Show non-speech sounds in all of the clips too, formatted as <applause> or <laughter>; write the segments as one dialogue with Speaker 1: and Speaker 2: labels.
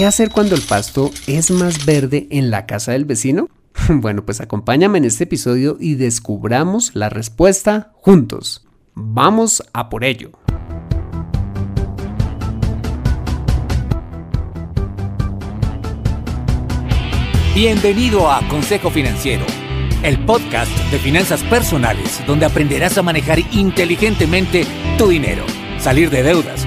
Speaker 1: ¿Qué hacer cuando el pasto es más verde en la casa del vecino? <laughs> Bueno, pues acompáñame en este episodio y descubramos la respuesta juntos. Vamos a por ello.
Speaker 2: Bienvenido a Consejo Financiero, el podcast de finanzas personales donde aprenderás a manejar inteligentemente tu dinero, salir de deudas,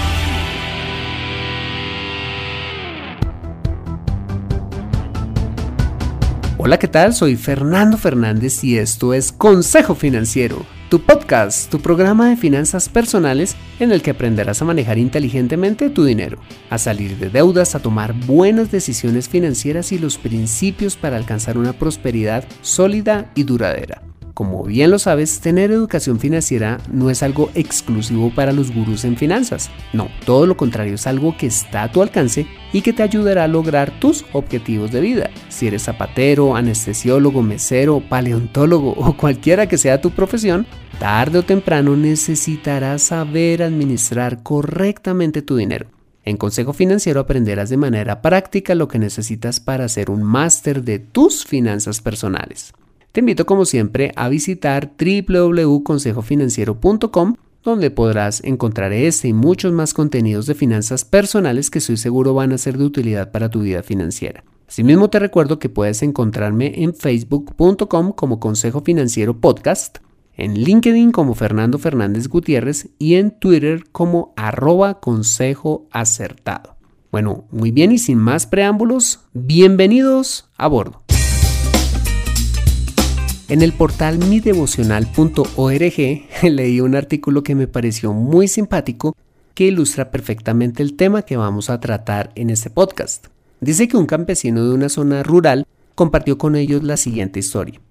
Speaker 1: Hola, ¿qué tal? Soy Fernando Fernández y esto es Consejo Financiero, tu podcast, tu programa de finanzas personales en el que aprenderás a manejar inteligentemente tu dinero, a salir de deudas, a tomar buenas decisiones financieras y los principios para alcanzar una prosperidad sólida y duradera. Como bien lo sabes, tener educación financiera no es algo exclusivo para los gurús en finanzas. No, todo lo contrario es algo que está a tu alcance y que te ayudará a lograr tus objetivos de vida. Si eres zapatero, anestesiólogo, mesero, paleontólogo <laughs> o cualquiera que sea tu profesión, tarde o temprano necesitarás saber administrar correctamente tu dinero. En Consejo Financiero aprenderás de manera práctica lo que necesitas para hacer un máster de tus finanzas personales. Te invito como siempre a visitar www.consejofinanciero.com donde podrás encontrar este y muchos más contenidos de finanzas personales que estoy seguro van a ser de utilidad para tu vida financiera. Asimismo te recuerdo que puedes encontrarme en facebook.com como Consejo Financiero Podcast, en LinkedIn como Fernando Fernández Gutiérrez y en Twitter como arroba consejo acertado. Bueno, muy bien y sin más preámbulos, bienvenidos a bordo. En el portal midevocional.org <laughs> leí un artículo que me pareció muy simpático que ilustra perfectamente el tema que vamos a tratar en este podcast. Dice que un campesino de una zona rural compartió con ellos la siguiente historia.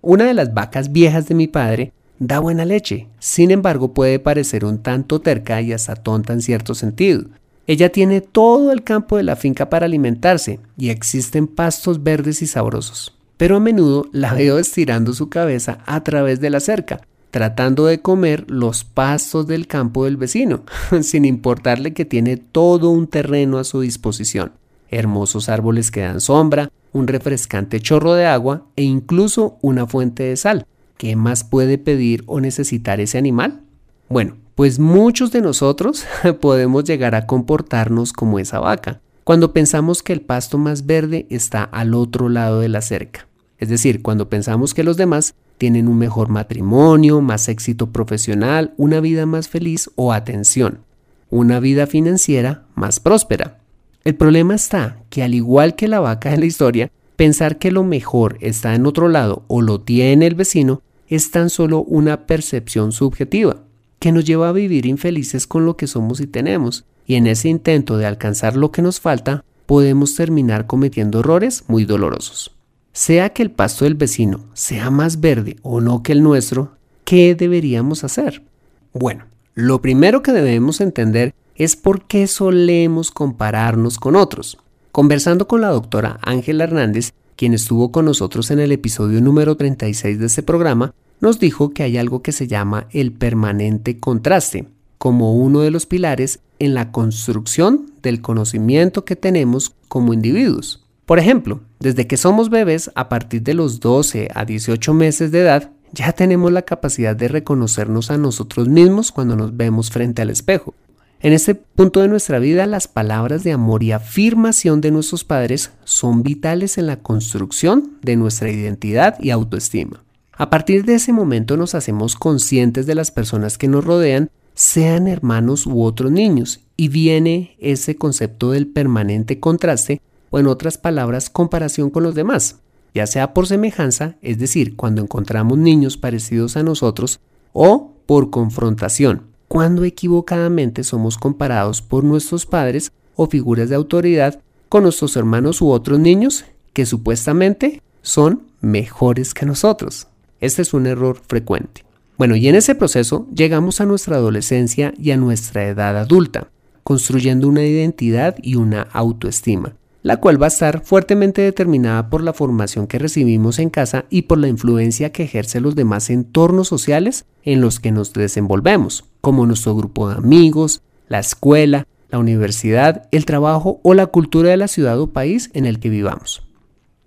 Speaker 1: Una de las vacas viejas de mi padre da buena leche, sin embargo puede parecer un tanto terca y hasta tonta en cierto sentido. Ella tiene todo el campo de la finca para alimentarse y existen pastos verdes y sabrosos pero a menudo la veo estirando su cabeza a través de la cerca, tratando de comer los pastos del campo del vecino, <laughs> sin importarle que tiene todo un terreno a su disposición, hermosos árboles que dan sombra, un refrescante chorro de agua e incluso una fuente de sal. ¿Qué más puede pedir o necesitar ese animal? Bueno, pues muchos de nosotros <laughs> podemos llegar a comportarnos como esa vaca, cuando pensamos que el pasto más verde está al otro lado de la cerca. Es decir, cuando pensamos que los demás tienen un mejor matrimonio, más éxito profesional, una vida más feliz o atención, una vida financiera más próspera. El problema está que al igual que la vaca de la historia, pensar que lo mejor está en otro lado o lo tiene el vecino es tan solo una percepción subjetiva que nos lleva a vivir infelices con lo que somos y tenemos y en ese intento de alcanzar lo que nos falta, podemos terminar cometiendo errores muy dolorosos. Sea que el pasto del vecino sea más verde o no que el nuestro, ¿qué deberíamos hacer? Bueno, lo primero que debemos entender es por qué solemos compararnos con otros. Conversando con la doctora Ángela Hernández, quien estuvo con nosotros en el episodio número 36 de este programa, nos dijo que hay algo que se llama el permanente contraste, como uno de los pilares en la construcción del conocimiento que tenemos como individuos. Por ejemplo, desde que somos bebés, a partir de los 12 a 18 meses de edad, ya tenemos la capacidad de reconocernos a nosotros mismos cuando nos vemos frente al espejo. En este punto de nuestra vida, las palabras de amor y afirmación de nuestros padres son vitales en la construcción de nuestra identidad y autoestima. A partir de ese momento nos hacemos conscientes de las personas que nos rodean sean hermanos u otros niños, y viene ese concepto del permanente contraste, o en otras palabras, comparación con los demás, ya sea por semejanza, es decir, cuando encontramos niños parecidos a nosotros, o por confrontación, cuando equivocadamente somos comparados por nuestros padres o figuras de autoridad con nuestros hermanos u otros niños que supuestamente son mejores que nosotros. Este es un error frecuente. Bueno, y en ese proceso llegamos a nuestra adolescencia y a nuestra edad adulta, construyendo una identidad y una autoestima, la cual va a estar fuertemente determinada por la formación que recibimos en casa y por la influencia que ejerce los demás entornos sociales en los que nos desenvolvemos, como nuestro grupo de amigos, la escuela, la universidad, el trabajo o la cultura de la ciudad o país en el que vivamos.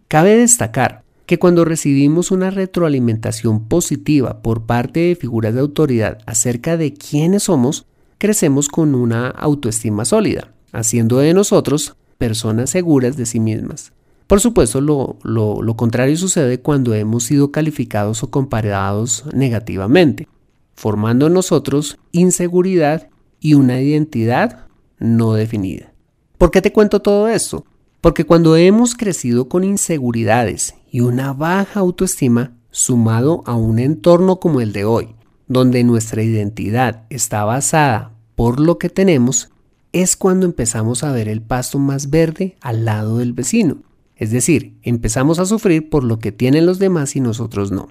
Speaker 1: Cabe destacar que cuando recibimos una retroalimentación positiva por parte de figuras de autoridad acerca de quiénes somos, crecemos con una autoestima sólida, haciendo de nosotros personas seguras de sí mismas. Por supuesto, lo, contrario sucede cuando hemos sido calificados o comparados negativamente, formando en nosotros inseguridad y una identidad no definida. ¿Por qué te cuento todo esto? Porque cuando hemos crecido con inseguridades y una baja autoestima, sumado a un entorno como el de hoy, donde nuestra identidad está basada por lo que tenemos, es cuando empezamos a ver el pasto más verde al lado del vecino. Es decir, empezamos a sufrir por lo que tienen los demás y nosotros no.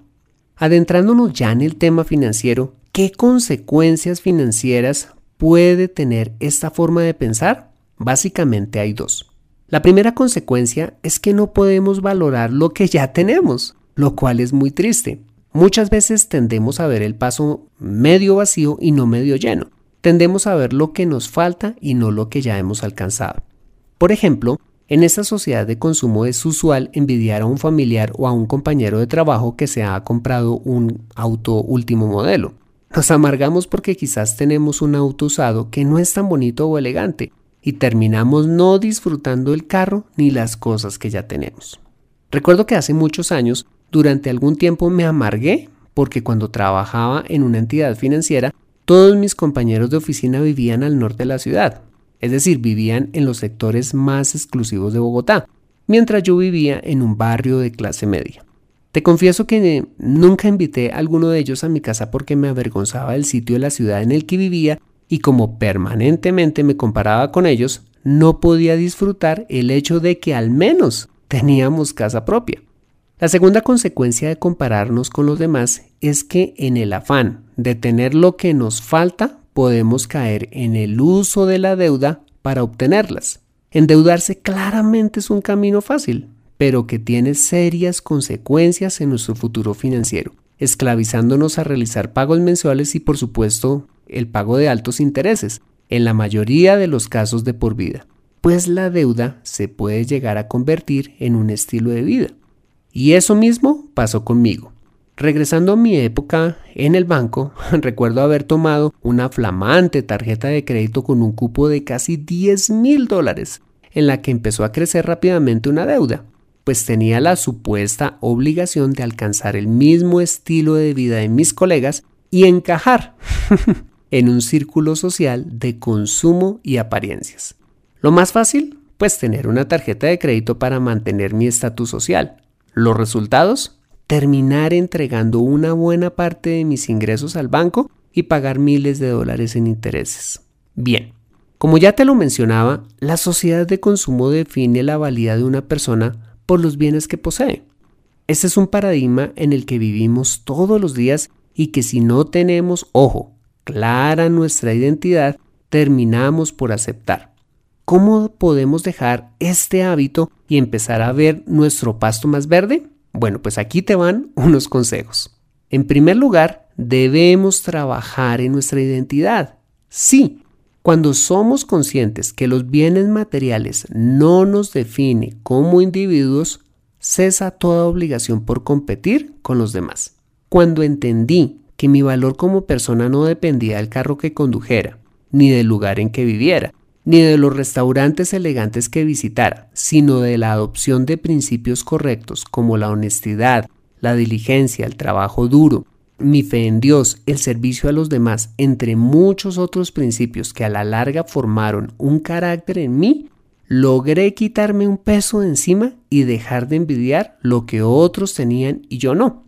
Speaker 1: Adentrándonos ya en el tema financiero, ¿qué consecuencias financieras puede tener esta forma de pensar? Básicamente hay dos. La primera consecuencia es que no podemos valorar lo que ya tenemos, lo cual es muy triste. Muchas veces tendemos a ver el paso medio vacío y no medio lleno. Tendemos a ver lo que nos falta y no lo que ya hemos alcanzado. Por ejemplo, en esta sociedad de consumo es usual envidiar a un familiar o a un compañero de trabajo que se ha comprado un auto último modelo. Nos amargamos porque quizás tenemos un auto usado que no es tan bonito o elegante y terminamos no disfrutando el carro ni las cosas que ya tenemos. Recuerdo que hace muchos años, durante algún tiempo me amargué porque cuando trabajaba en una entidad financiera, todos mis compañeros de oficina vivían al norte de la ciudad, es decir, vivían en los sectores más exclusivos de Bogotá, mientras yo vivía en un barrio de clase media. Te confieso que nunca invité a alguno de ellos a mi casa porque me avergonzaba del sitio de la ciudad en el que vivía y como permanentemente me comparaba con ellos, no podía disfrutar el hecho de que al menos teníamos casa propia. La segunda consecuencia de compararnos con los demás es que en el afán de tener lo que nos falta, podemos caer en el uso de la deuda para obtenerlas. Endeudarse claramente es un camino fácil, pero que tiene serias consecuencias en nuestro futuro financiero, esclavizándonos a realizar pagos mensuales y por supuesto el pago de altos intereses, en la mayoría de los casos de por vida, pues la deuda se puede llegar a convertir en un estilo de vida. Y eso mismo pasó conmigo. Regresando a mi época en el banco, <laughs> recuerdo haber tomado una flamante tarjeta de crédito con un cupo de casi 10 mil dólares, en la que empezó a crecer rápidamente una deuda, pues tenía la supuesta obligación de alcanzar el mismo estilo de vida de mis colegas y encajar. <laughs> en un círculo social de consumo y apariencias. Lo más fácil, pues tener una tarjeta de crédito para mantener mi estatus social. Los resultados, terminar entregando una buena parte de mis ingresos al banco y pagar miles de dólares en intereses. Bien, como ya te lo mencionaba, la sociedad de consumo define la valía de una persona por los bienes que posee. Este es un paradigma en el que vivimos todos los días y que si no tenemos ojo clara nuestra identidad, terminamos por aceptar. ¿Cómo podemos dejar este hábito y empezar a ver nuestro pasto más verde? Bueno, pues aquí te van <laughs> unos consejos. En primer lugar, debemos trabajar en nuestra identidad. Sí, cuando somos conscientes que los bienes materiales no nos definen como individuos, cesa toda obligación por competir con los demás. Cuando entendí que mi valor como persona no dependía del carro que condujera, ni del lugar en que viviera, ni de los restaurantes elegantes que visitara, sino de la adopción de principios correctos como la honestidad, la diligencia, el trabajo duro, mi fe en Dios, el servicio a los demás, entre muchos otros principios que a la larga formaron un carácter en mí, logré quitarme un peso de encima y dejar de envidiar lo que otros tenían y yo no.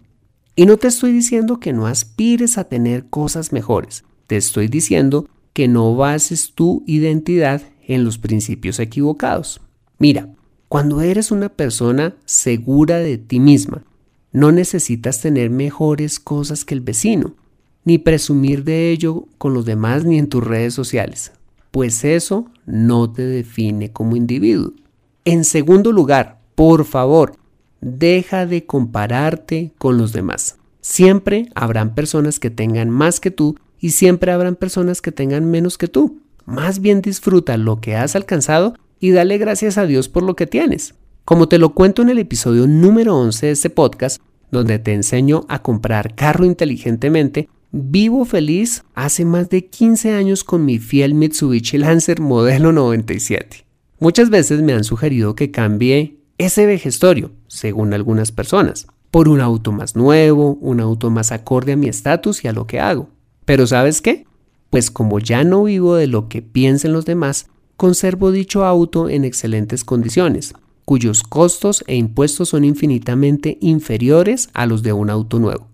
Speaker 1: Y no te estoy diciendo que no aspires a tener cosas mejores, te estoy diciendo que no bases tu identidad en los principios equivocados. Mira, cuando eres una persona segura de ti misma, no necesitas tener mejores cosas que el vecino, ni presumir de ello con los demás ni en tus redes sociales, pues eso no te define como individuo. En segundo lugar, por favor, deja de compararte con los demás. Siempre habrán personas que tengan más que tú y siempre habrán personas que tengan menos que tú. Más bien disfruta lo que has alcanzado y dale gracias a Dios por lo que tienes. Como te lo cuento en el episodio número 11 de este podcast, donde te enseño a comprar carro inteligentemente, vivo feliz hace más de 15 años con mi fiel Mitsubishi Lancer modelo 97. Muchas veces me han sugerido que cambie ese vejestorio, según algunas personas, por un auto más nuevo, un auto más acorde a mi estatus y a lo que hago. Pero ¿sabes qué? Pues como ya no vivo de lo que piensen los demás, conservo dicho auto en excelentes condiciones, cuyos costos e impuestos son infinitamente inferiores a los de un auto nuevo.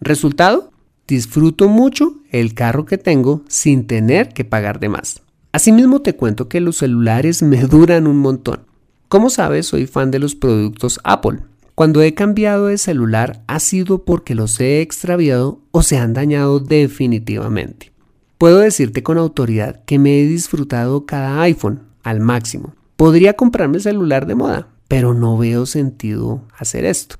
Speaker 1: Resultado, disfruto mucho el carro que tengo sin tener que pagar de más. Asimismo te cuento que los celulares <laughs> me duran un montón. Como sabes, soy fan de los productos Apple. Cuando he cambiado de celular ha sido porque los he extraviado o se han dañado definitivamente. Puedo decirte con autoridad que me he disfrutado cada iPhone al máximo Podría comprarme el celular de moda, pero no veo sentido hacer esto.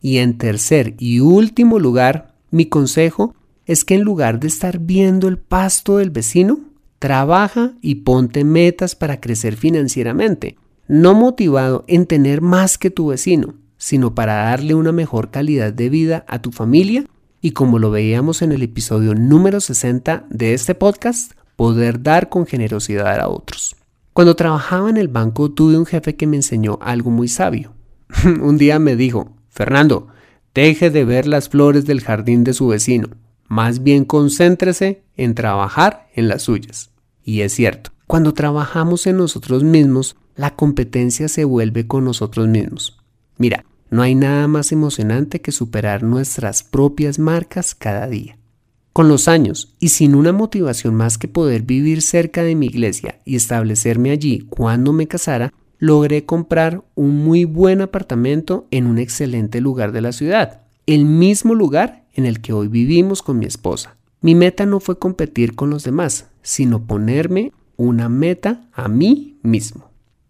Speaker 1: Y en tercer y último lugar, mi consejo es que en lugar de estar viendo el pasto del vecino, trabaja y ponte metas para crecer financieramente, no motivado en tener más que tu vecino, sino para darle una mejor calidad de vida a tu familia y como lo veíamos en el episodio número 60 de este podcast, poder dar con generosidad a otros. Cuando trabajaba en el banco tuve un jefe que me enseñó algo muy sabio. <laughs> un día me dijo, Fernando, deje de ver las flores del jardín de su vecino, más bien concéntrese en trabajar en las suyas. Y es cierto, cuando trabajamos en nosotros mismos, la competencia se vuelve con nosotros mismos. Mira, no hay nada más emocionante que superar nuestras propias marcas cada día. Con los años y sin una motivación más que poder vivir cerca de mi iglesia y establecerme allí cuando me casara, logré comprar un muy buen apartamento en un excelente lugar de la ciudad, el mismo lugar en el que hoy vivimos con mi esposa. Mi meta no fue competir con los demás, sino ponerme una meta a mí mismo.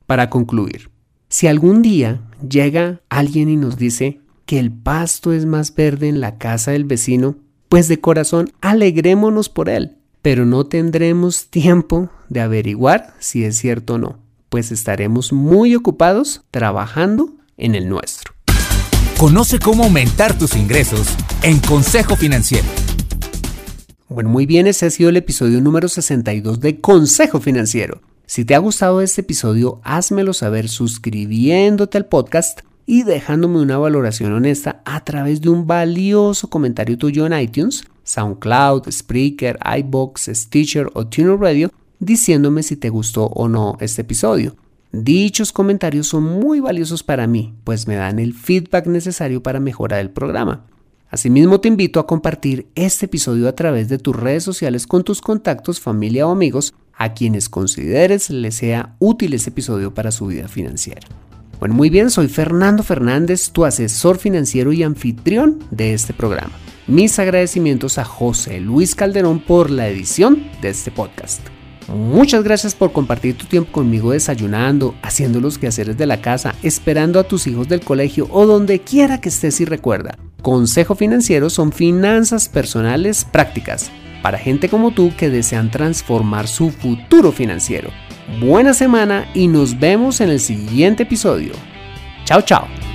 Speaker 1: Para concluir, si algún día llega alguien y nos dice que el pasto es más verde en la casa del vecino, pues de corazón alegrémonos por él, pero no tendremos <laughs> tiempo de averiguar si es cierto o no, pues estaremos muy ocupados trabajando en el nuestro.
Speaker 2: Conoce cómo aumentar tus ingresos en Consejo Financiero.
Speaker 1: Bueno, muy bien, ese ha sido el episodio número 62 de Consejo Financiero. Si te ha gustado este episodio, házmelo saber suscribiéndote al podcast y dejándome una valoración honesta a través de un valioso comentario tuyo en iTunes, SoundCloud, Spreaker, iBox, Stitcher o Tuner Radio, diciéndome si te gustó o no este episodio. Dichos comentarios son muy valiosos para mí, pues me dan el feedback necesario para mejorar el programa. Asimismo te invito a compartir este episodio a través de tus redes sociales con tus contactos, familia o amigos a quienes consideres les sea útil este episodio para su vida financiera. Bueno, muy bien, soy Fernando Fernández, tu asesor financiero y anfitrión de este programa. Mis agradecimientos a José Luis Calderón por la edición de este podcast. Muchas gracias por compartir tu tiempo conmigo desayunando, haciendo los quehaceres de la casa, esperando a tus hijos del colegio o donde quiera que estés y recuerda. Consejo Financiero son finanzas personales prácticas para gente como tú que desean transformar su futuro financiero buena semana y nos vemos en el siguiente episodio. Chao, chao.